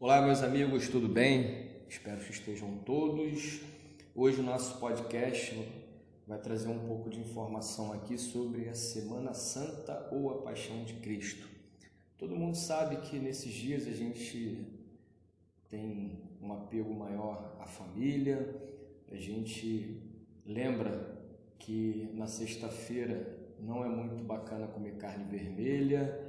Olá, meus amigos, tudo bem? Espero que estejam todos. Hoje o nosso podcast vai trazer um pouco de informação aqui sobre a Semana Santa ou a Paixão de Cristo. Todo mundo sabe que nesses dias a gente tem um apego maior à família, a gente lembra que na sexta-feira não é muito bacana comer carne vermelha,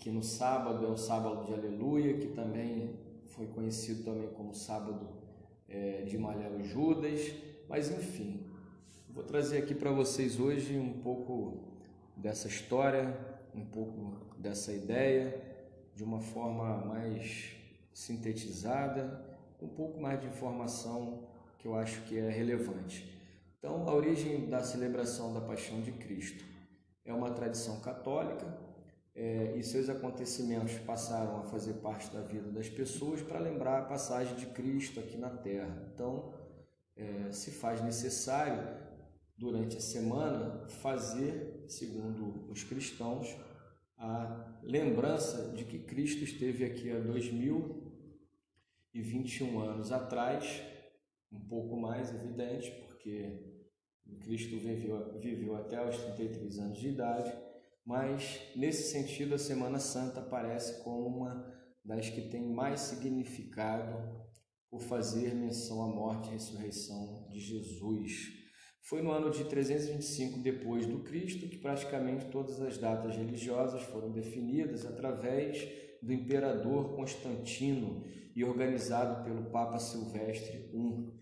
que no sábado é o sábado de aleluia, que também foi conhecido também como sábado é, de Malhelo Judas, mas enfim, vou trazer aqui para vocês hoje um pouco dessa história, um pouco dessa ideia, de uma forma mais sintetizada, um pouco mais de informação que eu acho que é relevante. Então, a origem da celebração da Paixão de Cristo é uma tradição católica é, e seus acontecimentos passaram a fazer parte da vida das pessoas para lembrar a passagem de Cristo aqui na Terra. Então, é, se faz necessário, durante a semana, fazer, segundo os cristãos, a lembrança de que Cristo esteve aqui há 2021 anos atrás, um pouco mais evidente, porque Cristo viveu, viveu até os 33 anos de idade mas nesse sentido a Semana Santa parece como uma das que tem mais significado por fazer menção à morte e ressurreição de Jesus. Foi no ano de 325 depois do Cristo que praticamente todas as datas religiosas foram definidas através do imperador Constantino e organizado pelo Papa Silvestre I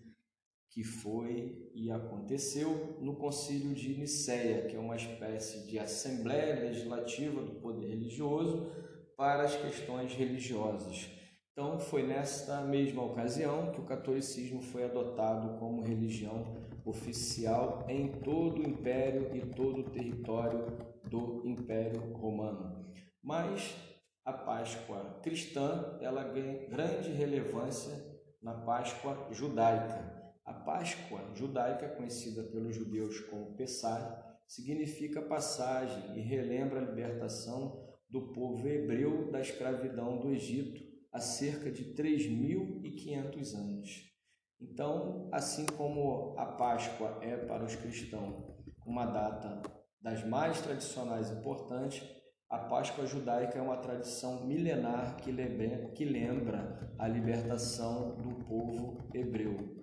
que foi e aconteceu no Concílio de Nicéia, que é uma espécie de assembleia legislativa do poder religioso para as questões religiosas. Então, foi nesta mesma ocasião que o catolicismo foi adotado como religião oficial em todo o império e todo o território do Império Romano. Mas a Páscoa cristã, ela ganha grande relevância na Páscoa judaica. A Páscoa judaica, conhecida pelos judeus como Pessah, significa passagem e relembra a libertação do povo hebreu da escravidão do Egito há cerca de 3.500 anos. Então, assim como a Páscoa é para os cristãos uma data das mais tradicionais e importantes, a Páscoa judaica é uma tradição milenar que lembra a libertação do povo hebreu.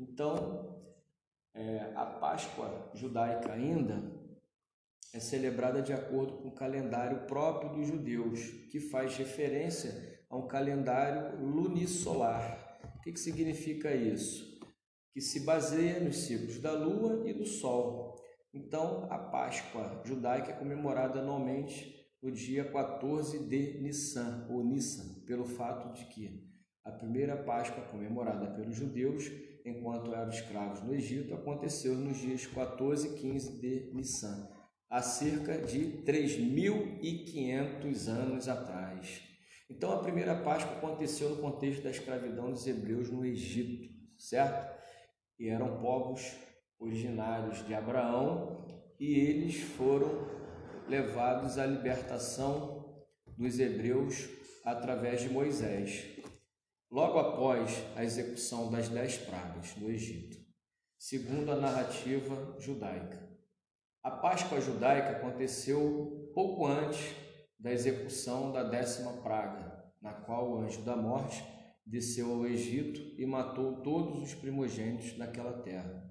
Então, é, a Páscoa judaica ainda é celebrada de acordo com o calendário próprio dos judeus, que faz referência a um calendário lunisolar. O que, que significa isso? Que se baseia nos ciclos da lua e do sol. Então, a Páscoa judaica é comemorada anualmente no dia 14 de Nissan, ou Nissan, pelo fato de que a primeira Páscoa comemorada pelos judeus enquanto eram escravos no Egito, aconteceu nos dias 14 e 15 de Nissan, há cerca de 3.500 anos atrás. Então, a primeira Páscoa aconteceu no contexto da escravidão dos hebreus no Egito, certo? E eram povos originários de Abraão e eles foram levados à libertação dos hebreus através de Moisés logo após a execução das dez pragas no Egito, segundo a narrativa judaica. A Páscoa judaica aconteceu pouco antes da execução da décima praga, na qual o anjo da morte desceu ao Egito e matou todos os primogênitos daquela terra.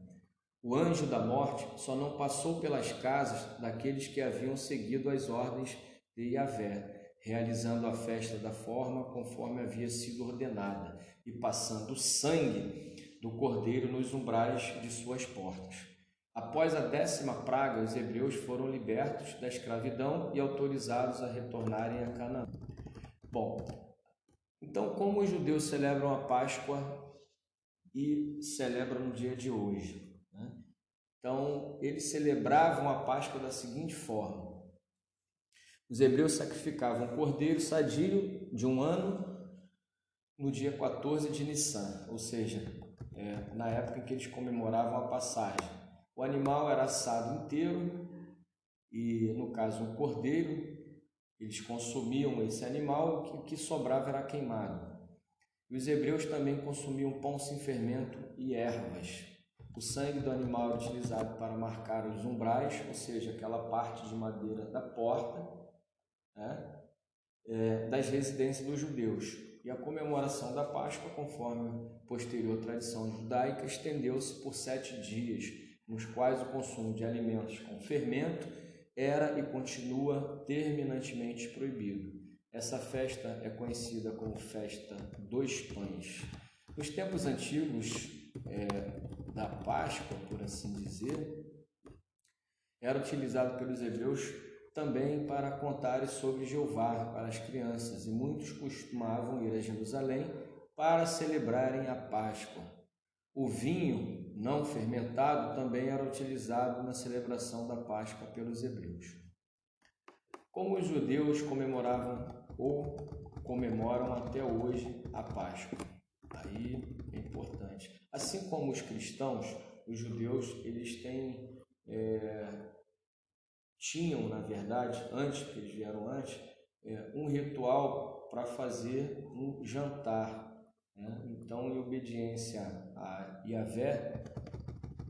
O anjo da morte só não passou pelas casas daqueles que haviam seguido as ordens de Yahvé, realizando a festa da forma conforme havia sido ordenada e passando sangue do cordeiro nos umbrais de suas portas. Após a décima praga, os hebreus foram libertos da escravidão e autorizados a retornarem a Canaã. Bom, então como os judeus celebram a Páscoa e celebram no dia de hoje? Né? Então, eles celebravam a Páscoa da seguinte forma: os hebreus sacrificavam um cordeiro sadio de um ano no dia 14 de Nissan, ou seja, é, na época em que eles comemoravam a passagem. O animal era assado inteiro e, no caso, um cordeiro, eles consumiam esse animal, o que sobrava era queimado. E os hebreus também consumiam pão sem fermento e ervas. O sangue do animal era utilizado para marcar os umbrais, ou seja, aquela parte de madeira da porta né, é, das residências dos judeus. E a comemoração da Páscoa, conforme posterior tradição judaica, estendeu-se por sete dias, nos quais o consumo de alimentos com fermento era e continua terminantemente proibido. Essa festa é conhecida como festa dos pães. Nos tempos antigos é, da Páscoa, por assim dizer, era utilizado pelos hebreus também para contar sobre Jeová para as crianças, e muitos costumavam ir a Jerusalém para celebrarem a Páscoa. O vinho não fermentado também era utilizado na celebração da Páscoa pelos hebreus. Como os judeus comemoravam ou comemoram até hoje a Páscoa. Aí é importante. Assim como os cristãos, os judeus, eles têm é, tinham, na verdade, antes, que eles vieram antes, é, um ritual para fazer um jantar. Né? Então, em obediência a Yahvé,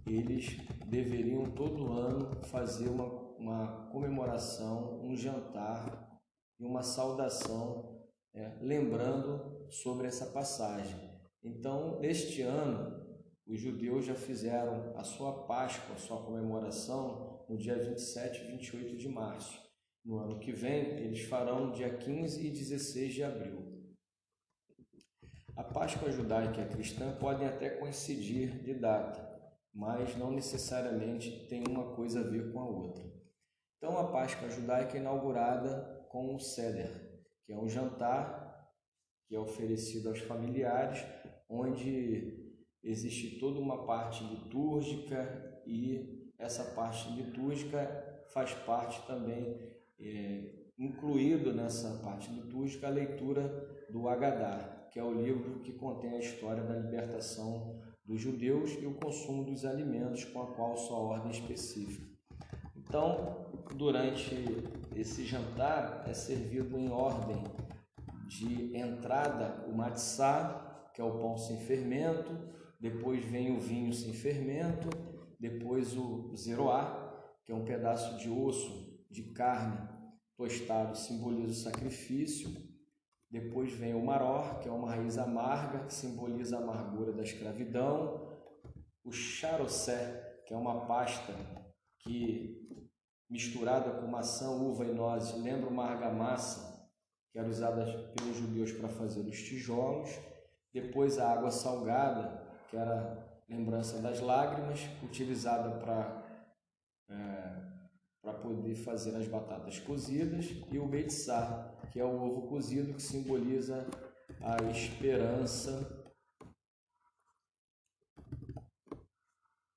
eles deveriam todo ano fazer uma, uma comemoração, um jantar e uma saudação, é, lembrando sobre essa passagem. Então, neste ano, os judeus já fizeram a sua Páscoa, a sua comemoração, no dia 27 e 28 de março. No ano que vem, eles farão dia 15 e 16 de abril. A Páscoa judaica e a cristã podem até coincidir de data, mas não necessariamente tem uma coisa a ver com a outra. Então, a Páscoa judaica é inaugurada com o Seder, que é um jantar que é oferecido aos familiares, onde existe toda uma parte litúrgica e essa parte litúrgica faz parte também, é, incluído nessa parte litúrgica, a leitura do Agadá, que é o livro que contém a história da libertação dos judeus e o consumo dos alimentos com a qual sua ordem específica. Então, durante esse jantar é servido em ordem de entrada o matzá, que é o pão sem fermento, depois vem o vinho sem fermento, depois o zeroá, que é um pedaço de osso de carne tostado, simboliza o sacrifício. Depois vem o maror, que é uma raiz amarga, que simboliza a amargura da escravidão. O charocé, que é uma pasta que misturada com maçã, uva e nozes, lembra uma argamassa que era usada pelos judeus para fazer os tijolos. Depois a água salgada, que era lembrança das lágrimas, utilizada para é, para poder fazer as batatas cozidas, e o beitzá, que é o ovo cozido que simboliza a esperança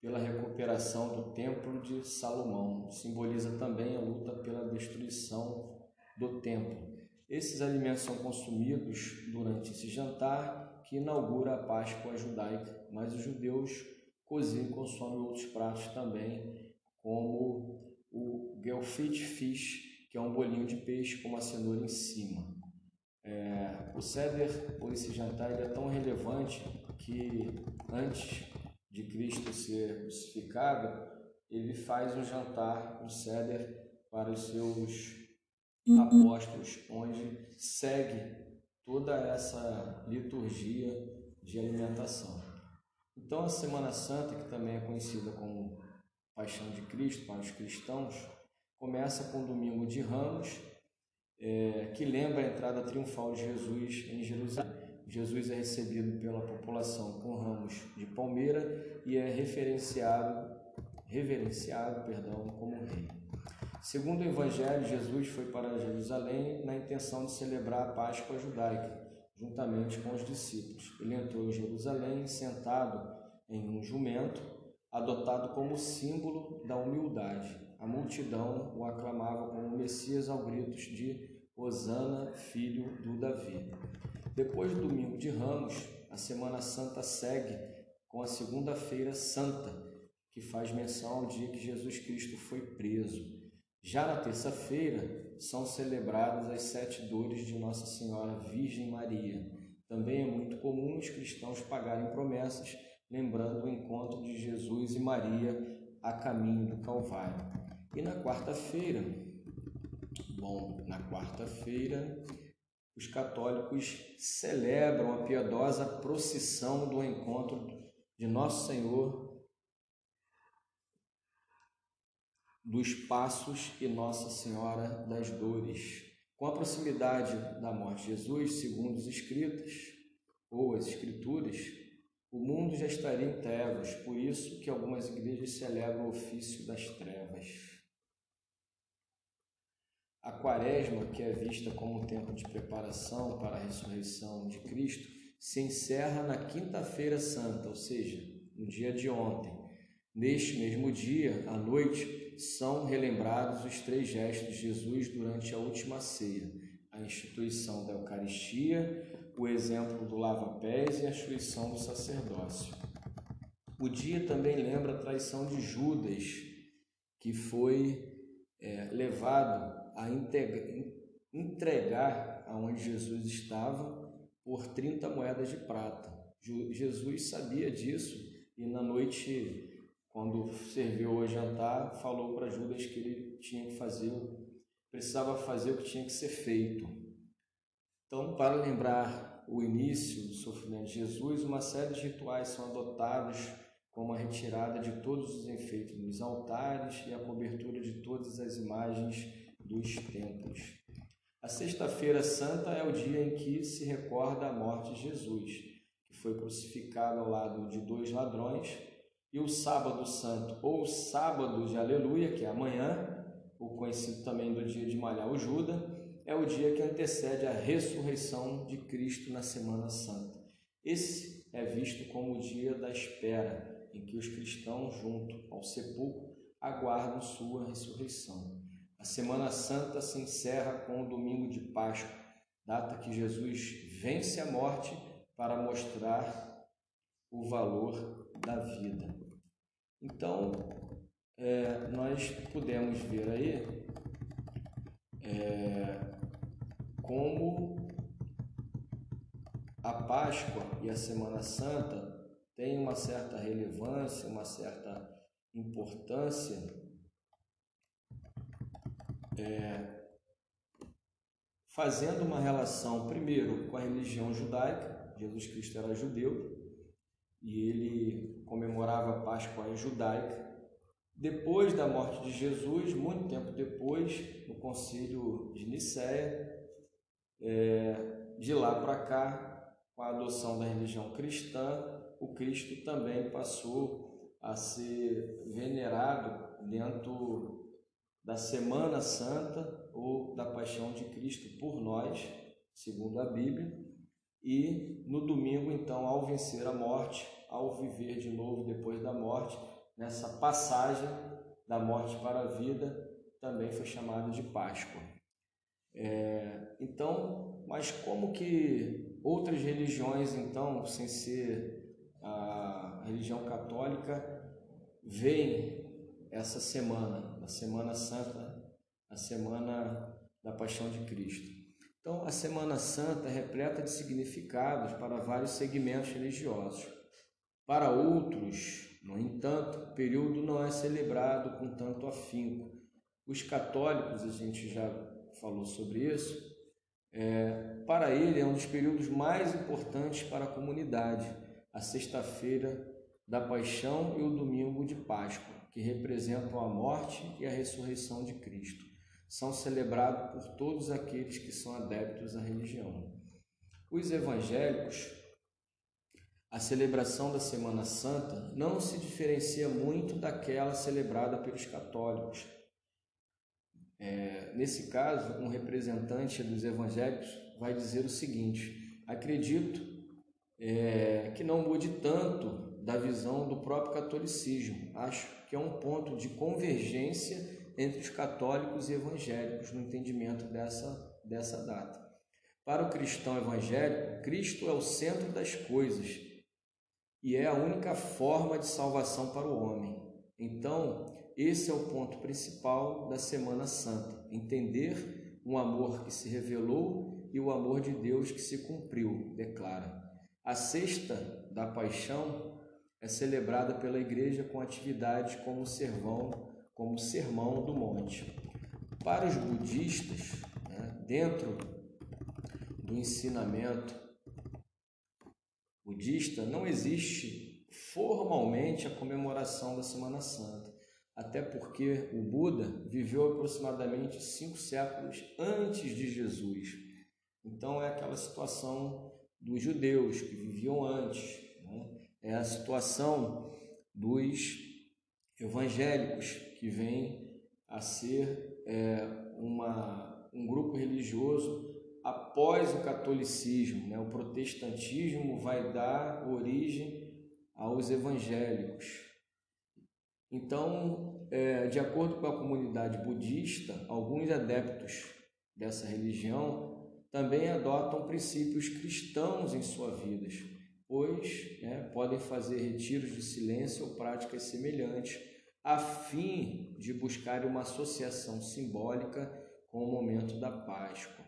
pela recuperação do Templo de Salomão. Simboliza também a luta pela destruição do templo. Esses alimentos são consumidos durante esse jantar que inaugura a Páscoa judaica, mas os judeus cozinham e consomem outros pratos também, como o gelfit fish, que é um bolinho de peixe com uma cenoura em cima. É, o ceder, por esse jantar, é tão relevante que antes de Cristo ser crucificado, ele faz um jantar, um ceder para os seus uhum. apóstolos, onde segue toda essa liturgia de alimentação. Então, a Semana Santa, que também é conhecida como Paixão de Cristo para os cristãos, começa com o Domingo de Ramos, é, que lembra a entrada triunfal de Jesus em Jerusalém. Jesus é recebido pela população com ramos de palmeira e é referenciado, reverenciado, perdão, como rei. Segundo o Evangelho, Jesus foi para Jerusalém na intenção de celebrar a Páscoa judaica, juntamente com os discípulos. Ele entrou em Jerusalém sentado em um jumento, adotado como símbolo da humildade. A multidão o aclamava como Messias ao gritos de Hosana, filho do Davi. Depois do domingo de Ramos, a Semana Santa segue com a Segunda-feira Santa, que faz menção ao dia que Jesus Cristo foi preso. Já na terça-feira são celebradas as sete dores de Nossa Senhora Virgem Maria, Também é muito comum os cristãos pagarem promessas, lembrando o encontro de Jesus e Maria a caminho do Calvário. E na quarta-feira, bom, na quarta-feira, os católicos celebram a piedosa procissão do encontro de Nosso Senhor dos Passos e Nossa Senhora das Dores. Com a proximidade da morte de Jesus, segundo os escritos ou as escrituras, o mundo já estaria em trevas, por isso que algumas igrejas celebram o ofício das trevas. A quaresma, que é vista como um tempo de preparação para a ressurreição de Cristo, se encerra na quinta-feira santa, ou seja, no dia de ontem. Neste mesmo dia, à noite, são relembrados os três gestos de Jesus durante a última ceia: a instituição da Eucaristia, o exemplo do lava-pés e a instituição do sacerdócio. O dia também lembra a traição de Judas, que foi é, levado a entregar aonde Jesus estava por 30 moedas de prata. Jesus sabia disso e na noite quando serviu o jantar, falou para Judas que ele tinha que fazer, precisava fazer o que tinha que ser feito. Então, para lembrar o início do sofrimento de Jesus, uma série de rituais são adotados, como a retirada de todos os enfeites dos altares e a cobertura de todas as imagens dos templos. A Sexta-feira Santa é o dia em que se recorda a morte de Jesus, que foi crucificado ao lado de dois ladrões e o sábado santo, ou sábado de aleluia, que é amanhã, o conhecido também do dia de malhar o Juda, é o dia que antecede a ressurreição de Cristo na Semana Santa. Esse é visto como o dia da espera, em que os cristãos, junto ao sepulcro, aguardam sua ressurreição. A Semana Santa se encerra com o domingo de Páscoa, data que Jesus vence a morte para mostrar o valor da vida. Então, é, nós podemos ver aí é, como a Páscoa e a Semana Santa têm uma certa relevância, uma certa importância é, fazendo uma relação primeiro com a religião judaica, Jesus Cristo era judeu, e ele comemorava a Páscoa judaica. Depois da morte de Jesus, muito tempo depois, no concílio de Nicéia, é, de lá para cá, com a adoção da religião cristã, o Cristo também passou a ser venerado dentro da Semana Santa ou da Paixão de Cristo por nós, segundo a Bíblia, e no domingo, então, ao vencer a morte, ao viver de novo depois da morte, nessa passagem da morte para a vida, também foi chamado de Páscoa. É, então, mas como que outras religiões, então, sem ser a religião católica, veem essa semana, a Semana Santa, a Semana da Paixão de Cristo? Então, a Semana Santa é repleta de significados para vários segmentos religiosos. Para outros, no entanto, o período não é celebrado com tanto afinco. Os católicos, a gente já falou sobre isso, é, para ele é um dos períodos mais importantes para a comunidade, a sexta-feira da paixão e o domingo de Páscoa, que representam a morte e a ressurreição de Cristo são celebrados por todos aqueles que são adeptos à religião. Os evangélicos, a celebração da Semana Santa não se diferencia muito daquela celebrada pelos católicos. É, nesse caso, um representante dos evangélicos vai dizer o seguinte: acredito é, que não mude tanto da visão do próprio catolicismo. Acho que é um ponto de convergência entre os católicos e evangélicos no entendimento dessa, dessa data. Para o cristão evangélico, Cristo é o centro das coisas e é a única forma de salvação para o homem. Então, esse é o ponto principal da Semana Santa: entender um amor que se revelou e o amor de Deus que se cumpriu, declara. A sexta da paixão é celebrada pela igreja com atividades como servão, como sermão do monte. Para os budistas, né, dentro do ensinamento budista, não existe formalmente a comemoração da Semana Santa, até porque o Buda viveu aproximadamente cinco séculos antes de Jesus. Então é aquela situação dos judeus que viviam antes, né? é a situação dos evangélicos que vêm a ser é, uma, um grupo religioso após o catolicismo. Né? O protestantismo vai dar origem aos evangélicos. Então, é, de acordo com a comunidade budista, alguns adeptos dessa religião também adotam princípios cristãos em suas vidas, pois né, podem fazer retiros de silêncio ou práticas semelhantes, a fim de buscar uma associação simbólica com o momento da Páscoa.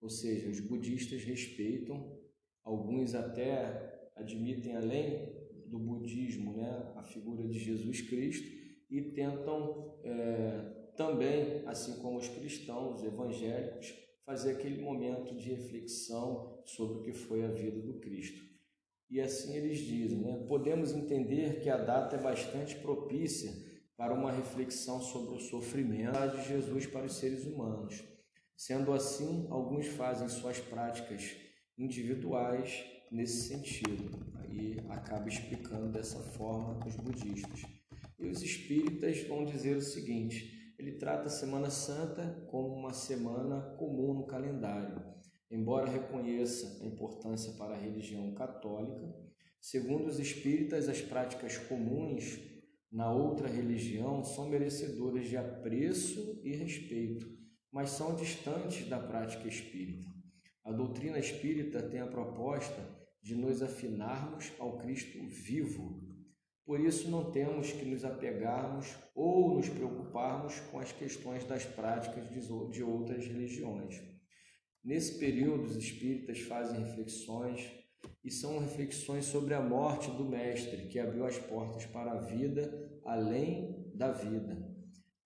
Ou seja, os budistas respeitam, alguns até admitem além do budismo né, a figura de Jesus Cristo e tentam é, também, assim como os cristãos evangélicos, fazer aquele momento de reflexão sobre o que foi a vida do Cristo. E assim eles dizem, né? podemos entender que a data é bastante propícia para uma reflexão sobre o sofrimento de Jesus para os seres humanos. Sendo assim, alguns fazem suas práticas individuais nesse sentido. Aí acaba explicando dessa forma os budistas. E os espíritas vão dizer o seguinte: ele trata a Semana Santa como uma semana comum no calendário, embora reconheça a importância para a religião católica. Segundo os espíritas, as práticas comuns na outra religião são merecedoras de apreço e respeito, mas são distantes da prática espírita. A doutrina espírita tem a proposta de nos afinarmos ao Cristo vivo, por isso, não temos que nos apegarmos ou nos preocuparmos com as questões das práticas de outras religiões. Nesse período, os espíritas fazem reflexões e são reflexões sobre a morte do Mestre, que abriu as portas para a vida além da vida.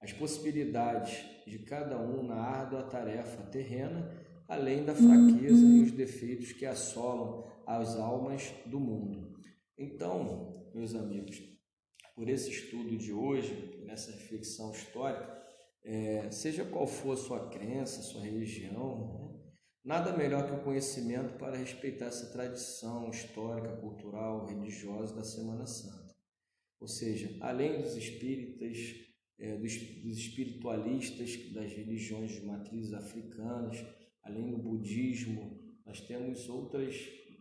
As possibilidades de cada um na árdua tarefa terrena, além da fraqueza e os defeitos que assolam as almas do mundo. Então, meus amigos, por esse estudo de hoje, nessa reflexão histórica, é, seja qual for a sua crença, sua religião, né? Nada melhor que o conhecimento para respeitar essa tradição histórica, cultural, religiosa da Semana Santa. Ou seja, além dos espíritas, é, dos, dos espiritualistas das religiões de matrizes africanas, além do budismo, nós temos outras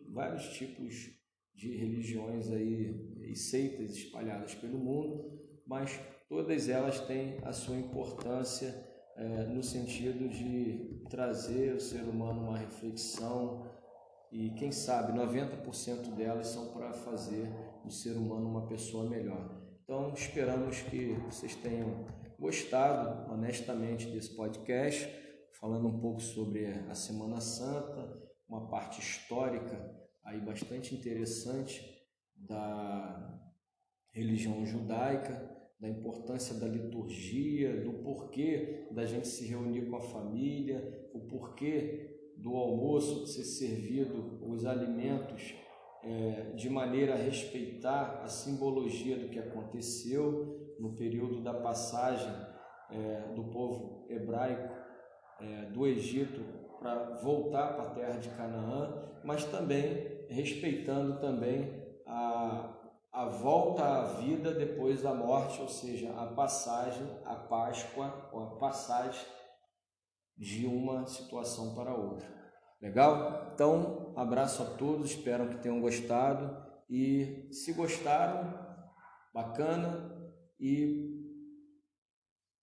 vários tipos de religiões aí e seitas espalhadas pelo mundo, mas todas elas têm a sua importância é, no sentido de trazer o ser humano uma reflexão e quem sabe 90% delas são para fazer do ser humano uma pessoa melhor. Então esperamos que vocês tenham gostado honestamente desse podcast, falando um pouco sobre a Semana Santa, uma parte histórica aí bastante interessante da religião judaica, da importância da liturgia, do porquê da gente se reunir com a família, o porquê do almoço ser servido os alimentos é, de maneira a respeitar a simbologia do que aconteceu no período da passagem é, do povo hebraico é, do Egito para voltar para a terra de Canaã, mas também respeitando também a, a volta à vida depois da morte, ou seja, a passagem, a Páscoa, ou a passagem de uma situação para outra. Legal? Então, abraço a todos, espero que tenham gostado e se gostaram, bacana e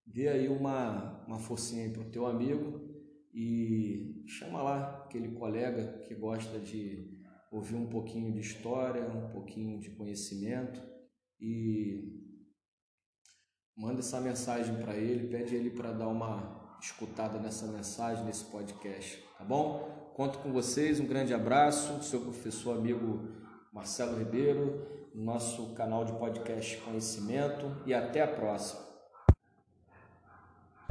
dê aí uma, uma forcinha para o teu amigo e chama lá aquele colega que gosta de ouvir um pouquinho de história, um pouquinho de conhecimento e manda essa mensagem para ele, pede ele para dar uma escutada nessa mensagem, nesse podcast, tá bom? Conto com vocês, um grande abraço, seu professor amigo Marcelo Ribeiro, nosso canal de podcast Conhecimento e até a próxima.